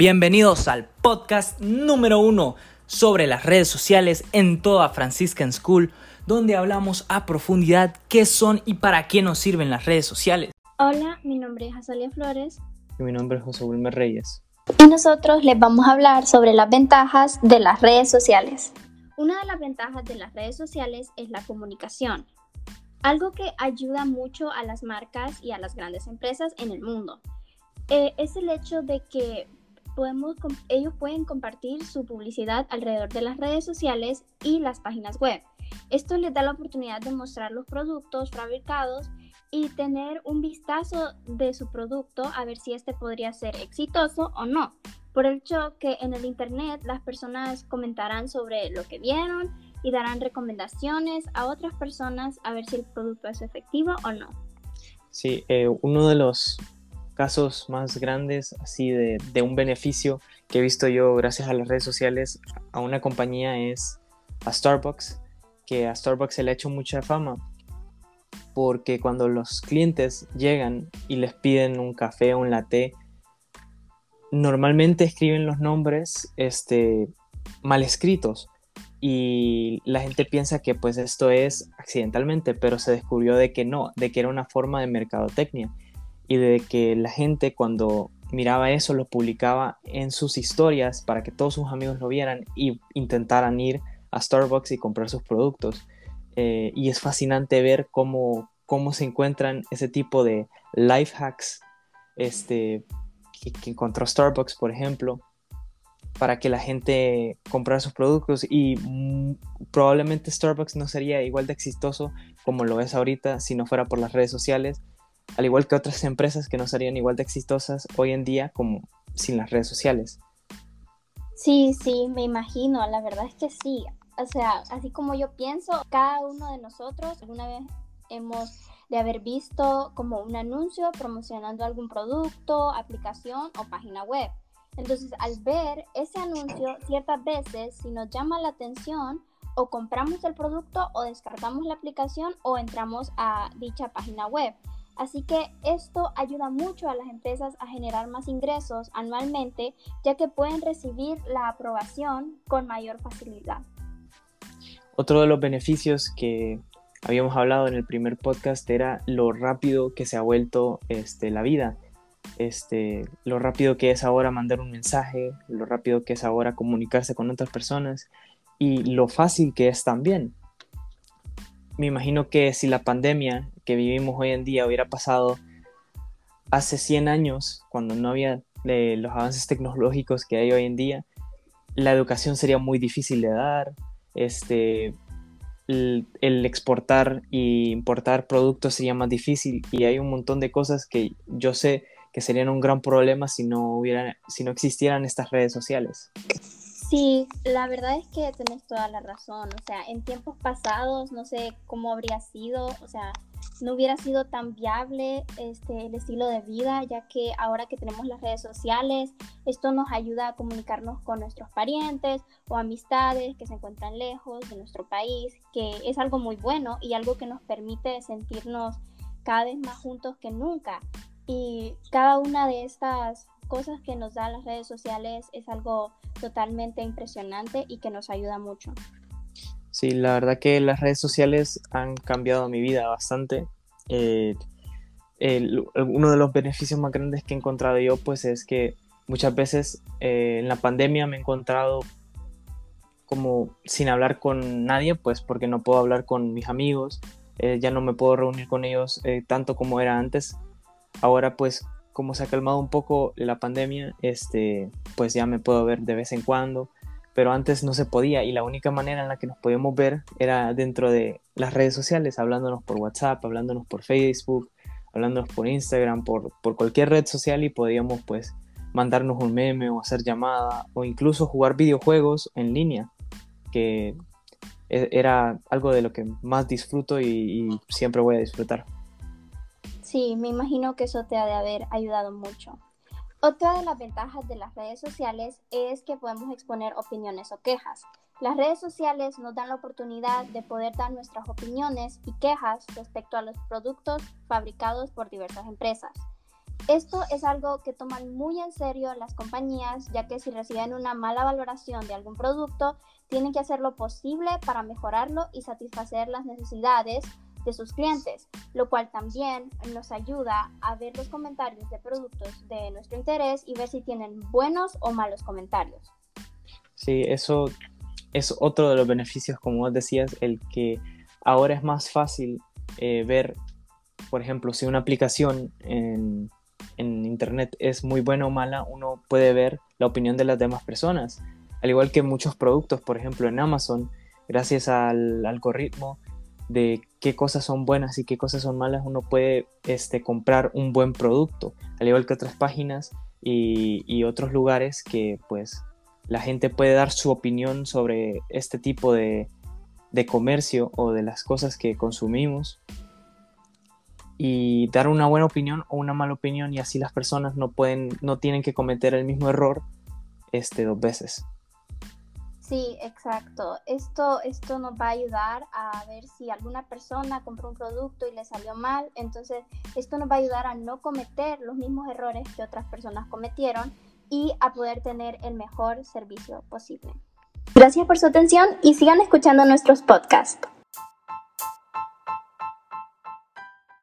Bienvenidos al podcast número uno sobre las redes sociales en toda Franciscan School, donde hablamos a profundidad qué son y para qué nos sirven las redes sociales. Hola, mi nombre es Azalia Flores. Y mi nombre es José Wilmer Reyes. Y nosotros les vamos a hablar sobre las ventajas de las redes sociales. Una de las ventajas de las redes sociales es la comunicación, algo que ayuda mucho a las marcas y a las grandes empresas en el mundo. Eh, es el hecho de que podemos, ellos pueden compartir su publicidad alrededor de las redes sociales y las páginas web. Esto les da la oportunidad de mostrar los productos fabricados y tener un vistazo de su producto a ver si este podría ser exitoso o no. Por el hecho que en el Internet las personas comentarán sobre lo que vieron y darán recomendaciones a otras personas a ver si el producto es efectivo o no. Sí, eh, uno de los casos más grandes así de, de, un beneficio que he visto yo gracias a las redes sociales a una compañía es a Starbucks, que a Starbucks se le ha hecho mucha fama porque cuando los clientes llegan y les piden un café o un latte, normalmente escriben los nombres este, mal escritos. Y la gente piensa que pues esto es accidentalmente, pero se descubrió de que no, de que era una forma de mercadotecnia y de que la gente cuando miraba eso lo publicaba en sus historias para que todos sus amigos lo vieran y intentaran ir a Starbucks y comprar sus productos. Eh, y es fascinante ver cómo, cómo se encuentran ese tipo de life hacks este, que, que encontró Starbucks, por ejemplo, para que la gente comprara sus productos y mm, probablemente Starbucks no sería igual de exitoso como lo es ahorita si no fuera por las redes sociales, al igual que otras empresas que no serían igual de exitosas hoy en día como sin las redes sociales. Sí, sí, me imagino, la verdad es que sí. O sea, así como yo pienso, cada uno de nosotros alguna vez hemos de haber visto como un anuncio promocionando algún producto, aplicación o página web. Entonces, al ver ese anuncio, ciertas veces, si nos llama la atención, o compramos el producto o descargamos la aplicación o entramos a dicha página web. Así que esto ayuda mucho a las empresas a generar más ingresos anualmente, ya que pueden recibir la aprobación con mayor facilidad. Otro de los beneficios que habíamos hablado en el primer podcast era lo rápido que se ha vuelto este, la vida este, lo rápido que es ahora mandar un mensaje, lo rápido que es ahora comunicarse con otras personas y lo fácil que es también. Me imagino que si la pandemia que vivimos hoy en día hubiera pasado hace 100 años, cuando no había eh, los avances tecnológicos que hay hoy en día, la educación sería muy difícil de dar, este, el, el exportar e importar productos sería más difícil y hay un montón de cosas que yo sé que serían un gran problema si no, hubiera, si no existieran estas redes sociales. Sí, la verdad es que tenés toda la razón. O sea, en tiempos pasados no sé cómo habría sido, o sea, no hubiera sido tan viable este, el estilo de vida, ya que ahora que tenemos las redes sociales, esto nos ayuda a comunicarnos con nuestros parientes o amistades que se encuentran lejos de nuestro país, que es algo muy bueno y algo que nos permite sentirnos cada vez más juntos que nunca. Y cada una de estas cosas que nos dan las redes sociales es algo totalmente impresionante y que nos ayuda mucho. Sí, la verdad que las redes sociales han cambiado mi vida bastante. Eh, uno de los beneficios más grandes que he encontrado yo pues es que muchas veces eh, en la pandemia me he encontrado como sin hablar con nadie pues porque no puedo hablar con mis amigos, eh, ya no me puedo reunir con ellos tanto como era antes Ahora pues como se ha calmado un poco la pandemia, este, pues ya me puedo ver de vez en cuando, pero antes no se podía y la única manera en la que nos podíamos ver era dentro de las redes sociales, hablándonos por WhatsApp, hablándonos por Facebook, hablándonos por Instagram, por, por cualquier red social y podíamos pues mandarnos un meme o hacer llamada o incluso jugar videojuegos en línea, que e, era algo de lo que más disfruto y siempre voy a disfrutar. Sí, me imagino que eso te ha de haber ayudado mucho. Otra de las ventajas de las redes sociales es que podemos exponer opiniones o quejas. Las redes sociales nos dan la oportunidad de poder dar nuestras opiniones y quejas respecto a los productos fabricados por diversas empresas. Esto es algo que toman muy en serio las compañías, ya que si reciben una mala valoración de algún producto, tienen que hacer lo posible para mejorarlo y satisfacer las necesidades de sus clientes, lo cual también nos ayuda a ver los comentarios de productos de nuestro interés y ver si tienen buenos o malos comentarios. Sí, eso es otro de los beneficios, como vos decías, el que ahora es más fácil eh, ver, por ejemplo, si una aplicación en, en Internet es muy buena o mala, uno puede ver la opinión de las demás personas. Al igual que muchos productos, por ejemplo, en Amazon, gracias al algoritmo, de qué cosas son buenas y qué cosas son malas, uno puede este, comprar un buen producto, al igual que otras páginas y, otros lugares que pues la gente puede dar su opinión sobre este tipo de, de comercio o de las cosas que consumimos y dar una buena opinión o una mala opinión y así las personas no pueden no tienen que cometer el mismo error este dos veces. Sí, exacto. Esto, esto nos va a ayudar a ver si alguna persona compró un producto y le salió mal. Entonces, esto nos va a ayudar a no cometer los mismos errores que otras personas cometieron y a poder tener el mejor servicio posible. Gracias por su atención y sigan escuchando nuestros podcasts.